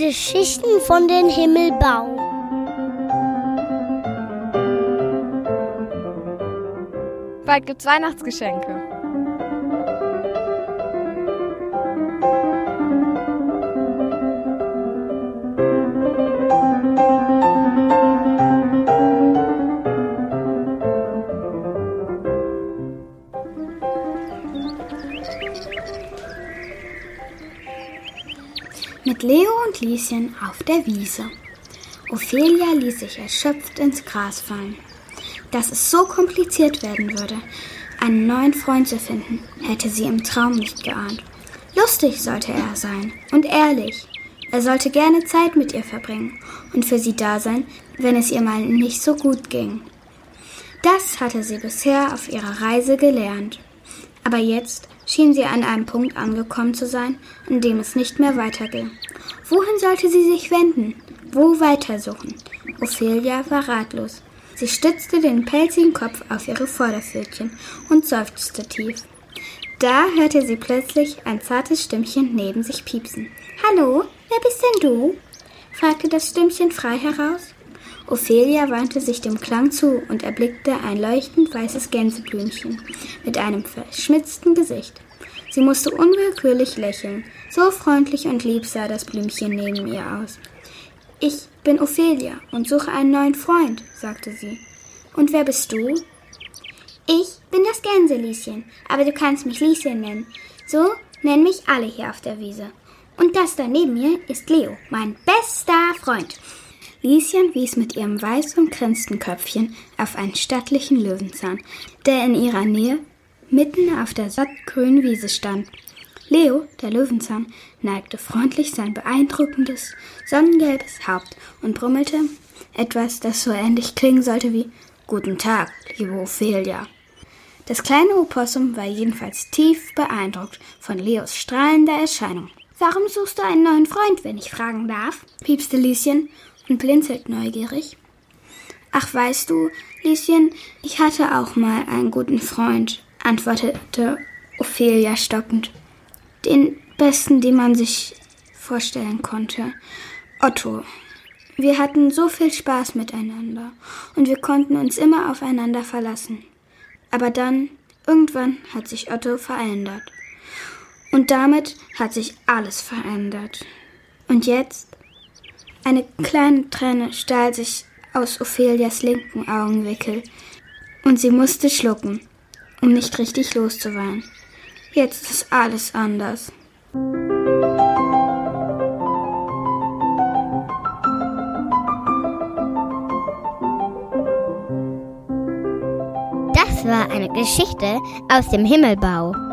Geschichten von den Himmelbau. Bald gibt's Weihnachtsgeschenke. Mit Leo und Lieschen auf der Wiese. Ophelia ließ sich erschöpft ins Gras fallen. Dass es so kompliziert werden würde, einen neuen Freund zu finden, hätte sie im Traum nicht geahnt. Lustig sollte er sein und ehrlich. Er sollte gerne Zeit mit ihr verbringen und für sie da sein, wenn es ihr mal nicht so gut ging. Das hatte sie bisher auf ihrer Reise gelernt. Aber jetzt schien sie an einem Punkt angekommen zu sein, an dem es nicht mehr weiterging. Wohin sollte sie sich wenden? Wo weitersuchen? Ophelia war ratlos. Sie stützte den pelzigen Kopf auf ihre Vorderpfötchen und seufzte tief. Da hörte sie plötzlich ein zartes Stimmchen neben sich piepsen. Hallo, wer bist denn du? fragte das Stimmchen frei heraus. Ophelia wandte sich dem Klang zu und erblickte ein leuchtend weißes Gänseblümchen mit einem verschmitzten Gesicht. Sie musste unwillkürlich lächeln. So freundlich und lieb sah das Blümchen neben ihr aus. Ich bin Ophelia und suche einen neuen Freund, sagte sie. Und wer bist du? Ich bin das Gänselieschen, aber du kannst mich Lieschen nennen. So nennen mich alle hier auf der Wiese. Und das da neben mir ist Leo, mein bester Freund. Lieschen wies mit ihrem weiß umkränzten Köpfchen auf einen stattlichen Löwenzahn, der in ihrer Nähe mitten auf der sattgrünen Wiese stand. Leo, der Löwenzahn, neigte freundlich sein beeindruckendes, sonnengelbes Haupt und brummelte etwas, das so ähnlich klingen sollte wie Guten Tag, liebe Ophelia. Das kleine Opossum war jedenfalls tief beeindruckt von Leos strahlender Erscheinung. Warum suchst du einen neuen Freund, wenn ich fragen darf? piepste Lieschen und blinzelt neugierig. Ach, weißt du, Lieschen, ich hatte auch mal einen guten Freund, antwortete Ophelia stockend. Den besten, den man sich vorstellen konnte. Otto. Wir hatten so viel Spaß miteinander und wir konnten uns immer aufeinander verlassen. Aber dann, irgendwann, hat sich Otto verändert. Und damit hat sich alles verändert. Und jetzt eine kleine Träne stahl sich aus Ophelias linken Augenwickel, und sie musste schlucken, um nicht richtig loszuweinen. Jetzt ist alles anders. Das war eine Geschichte aus dem Himmelbau.